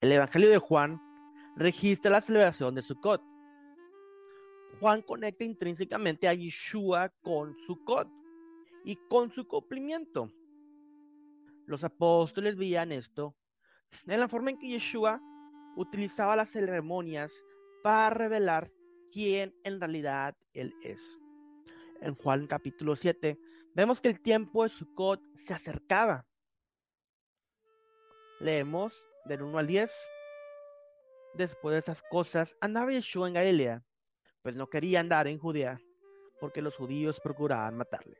el Evangelio de Juan registra la celebración de Sukkot. Juan conecta intrínsecamente a Yeshua con Sukkot y con su cumplimiento. Los apóstoles veían esto en la forma en que Yeshua utilizaba las ceremonias para revelar quién en realidad él es. En Juan capítulo 7 vemos que el tiempo de Sukkot se acercaba. Leemos del 1 al 10. Después de esas cosas, andaba Yeshua en Galilea, pues no quería andar en Judea, porque los judíos procuraban matarle.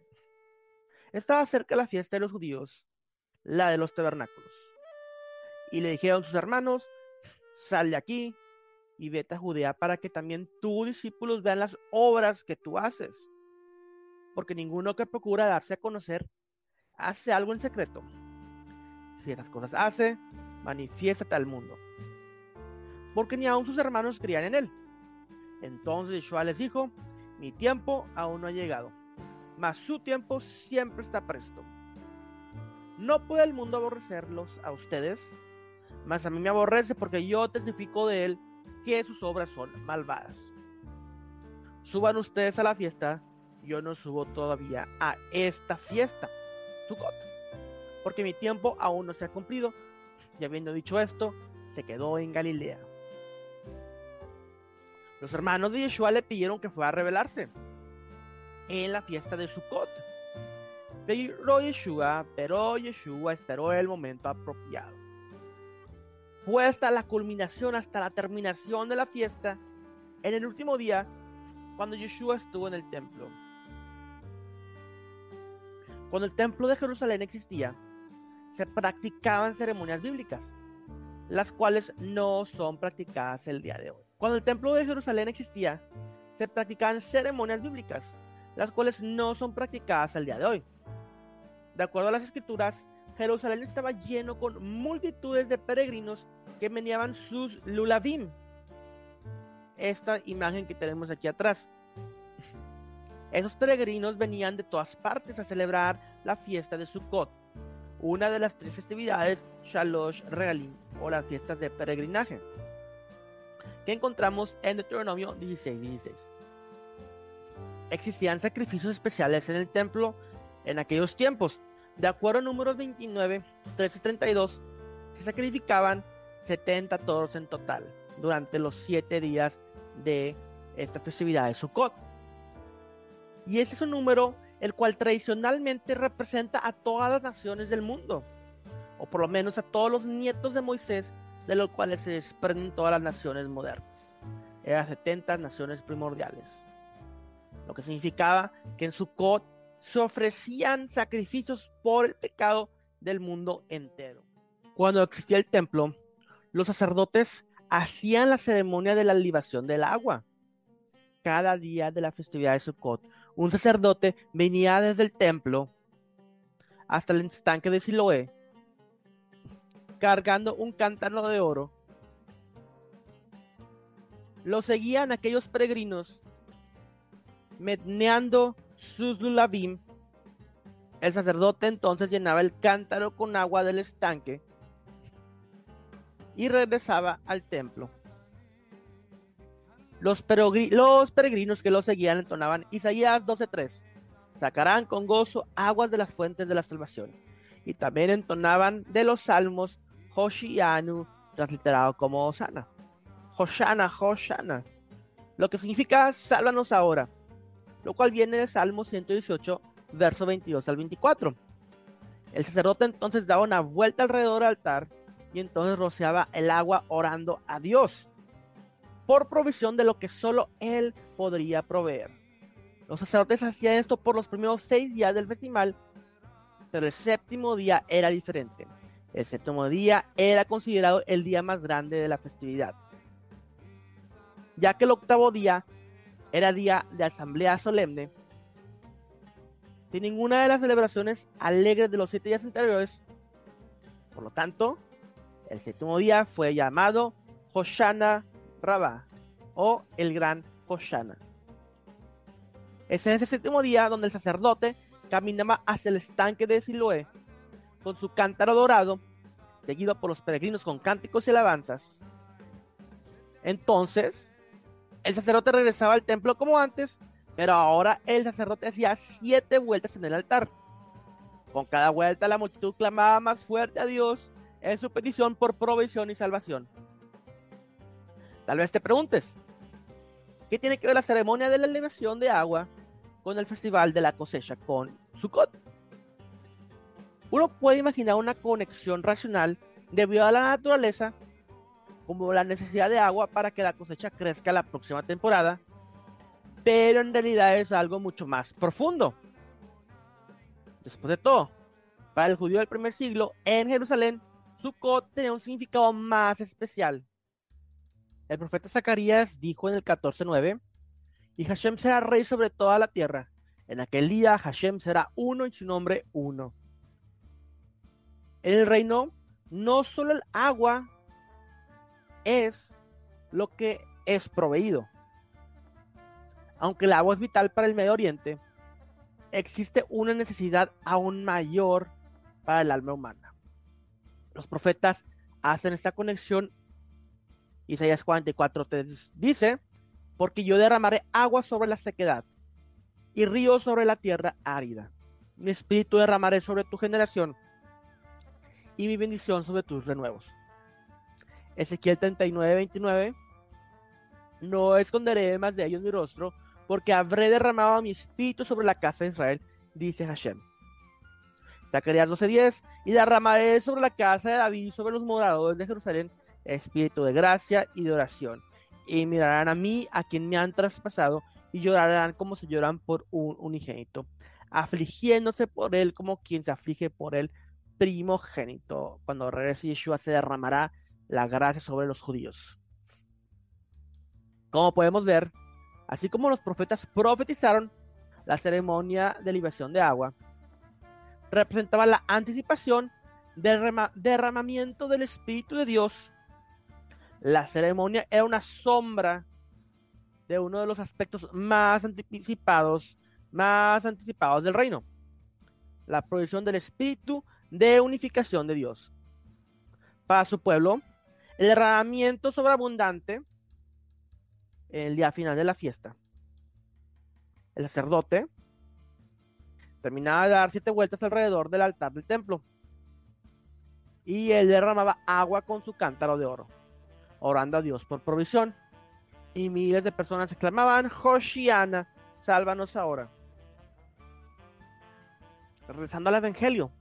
Estaba cerca la fiesta de los judíos, la de los tabernáculos. Y le dijeron sus hermanos, sal de aquí y vete a Judea para que también tus discípulos vean las obras que tú haces. Porque ninguno que procura darse a conocer hace algo en secreto. Si esas cosas hace, manifiéstate al mundo. Porque ni aun sus hermanos creían en él. Entonces Yeshua les dijo, mi tiempo aún no ha llegado, mas su tiempo siempre está presto. No puede el mundo aborrecerlos a ustedes, mas a mí me aborrece porque yo testifico de él que sus obras son malvadas. Suban ustedes a la fiesta, yo no subo todavía a esta fiesta, Sukkot, porque mi tiempo aún no se ha cumplido. Y habiendo dicho esto, se quedó en Galilea. Los hermanos de Yeshua le pidieron que fuera a revelarse en la fiesta de Sukkot. Pero Yeshua, pero Yeshua esperó el momento apropiado. Fue hasta la culminación, hasta la terminación de la fiesta, en el último día, cuando Yeshua estuvo en el templo. Cuando el templo de Jerusalén existía, se practicaban ceremonias bíblicas, las cuales no son practicadas el día de hoy. Cuando el templo de Jerusalén existía, se practicaban ceremonias bíblicas, las cuales no son practicadas el día de hoy. De acuerdo a las escrituras, Jerusalén estaba lleno con multitudes de peregrinos que meneaban sus lulavim. Esta imagen que tenemos aquí atrás. Esos peregrinos venían de todas partes a celebrar la fiesta de Sukkot, una de las tres festividades Shalosh Regalim o las fiestas de peregrinaje, que encontramos en Deuteronomio 16:16. 16. Existían sacrificios especiales en el templo en aquellos tiempos. De acuerdo a números 29, 13 y 32, se sacrificaban 70 toros en total durante los 7 días de esta festividad de Sukkot. Y ese es un número el cual tradicionalmente representa a todas las naciones del mundo, o por lo menos a todos los nietos de Moisés, de los cuales se desprenden todas las naciones modernas. Eran 70 naciones primordiales. Lo que significaba que en Sukkot se ofrecían sacrificios por el pecado del mundo entero. Cuando existía el templo, los sacerdotes hacían la ceremonia de la libación del agua. Cada día de la festividad de Sukkot, un sacerdote venía desde el templo hasta el estanque de Siloé, cargando un cántaro de oro. Lo seguían aquellos peregrinos, meneando sus lulabim. El sacerdote entonces llenaba el cántaro con agua del estanque y regresaba al templo. Los, los peregrinos que lo seguían entonaban Isaías 12:3. Sacarán con gozo aguas de las fuentes de la salvación. Y también entonaban de los salmos Hoshianu, transliterado como Osana. Hoshana, Hoshana. Lo que significa sálvanos ahora. Lo cual viene del Salmo 118, verso 22 al 24. El sacerdote entonces daba una vuelta alrededor del altar y entonces rociaba el agua orando a Dios por provisión de lo que solo Él podría proveer. Los sacerdotes hacían esto por los primeros seis días del festival, pero el séptimo día era diferente. El séptimo día era considerado el día más grande de la festividad, ya que el octavo día era día de asamblea solemne. Sin ninguna de las celebraciones alegres de los siete días anteriores, por lo tanto, el séptimo día fue llamado Hoshana Rabá o el gran Hoshana. Es en ese séptimo día donde el sacerdote caminaba hacia el estanque de Siloé con su cántaro dorado seguido por los peregrinos con cánticos y alabanzas. Entonces, el sacerdote regresaba al templo como antes, pero ahora el sacerdote hacía siete vueltas en el altar. Con cada vuelta la multitud clamaba más fuerte a Dios en su petición por provisión y salvación. Tal vez te preguntes, ¿qué tiene que ver la ceremonia de la elevación de agua con el festival de la cosecha con Sukkot? Uno puede imaginar una conexión racional debido a la naturaleza, como la necesidad de agua para que la cosecha crezca la próxima temporada, pero en realidad es algo mucho más profundo. Después de todo, para el judío del primer siglo, en Jerusalén, Sukkot tenía un significado más especial. El profeta Zacarías dijo en el 14.9, y Hashem será rey sobre toda la tierra. En aquel día Hashem será uno y su nombre uno. En el reino, no solo el agua es lo que es proveído. Aunque el agua es vital para el Medio Oriente, existe una necesidad aún mayor para el alma humana. Los profetas hacen esta conexión. Isaías 44 te dice, porque yo derramaré agua sobre la sequedad y río sobre la tierra árida. Mi espíritu derramaré sobre tu generación y mi bendición sobre tus renuevos. Ezequiel 39, 29. No esconderé más de ellos mi rostro, porque habré derramado mi espíritu sobre la casa de Israel, dice Hashem. Zacarías 12:10, y derramaré sobre la casa de David, sobre los moradores de Jerusalén, espíritu de gracia y de oración. Y mirarán a mí, a quien me han traspasado, y llorarán como se lloran por un unigénito, afligiéndose por él como quien se aflige por el primogénito. Cuando regrese Yeshua se derramará la gracia sobre los judíos. Como podemos ver, Así como los profetas profetizaron, la ceremonia de liberación de agua representaba la anticipación del derramamiento del Espíritu de Dios. La ceremonia era una sombra de uno de los aspectos más anticipados, más anticipados del reino, la provisión del Espíritu de unificación de Dios. Para su pueblo, el derramamiento sobreabundante el día final de la fiesta, el sacerdote terminaba de dar siete vueltas alrededor del altar del templo y él derramaba agua con su cántaro de oro, orando a Dios por provisión. Y miles de personas exclamaban, Hoshiana, sálvanos ahora. Regresando al Evangelio,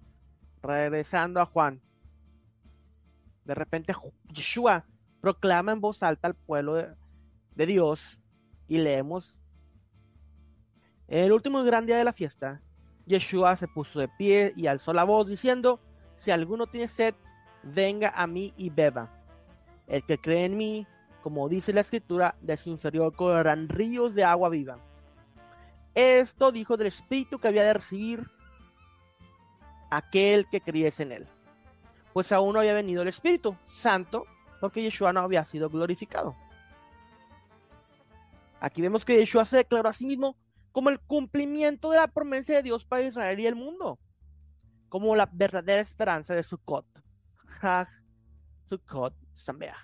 regresando a Juan. De repente Yeshua proclama en voz alta al pueblo de, de Dios y leemos, el último gran día de la fiesta, Yeshua se puso de pie y alzó la voz diciendo, si alguno tiene sed, venga a mí y beba. El que cree en mí, como dice la escritura, de su inferior correrán ríos de agua viva. Esto dijo del Espíritu que había de recibir aquel que creyese en él. Pues aún no había venido el Espíritu Santo, porque Yeshua no había sido glorificado. Aquí vemos que Yeshua se declaró a sí mismo como el cumplimiento de la promesa de Dios para Israel y el mundo, como la verdadera esperanza de Sukkot. Hag Sukkot Sameach.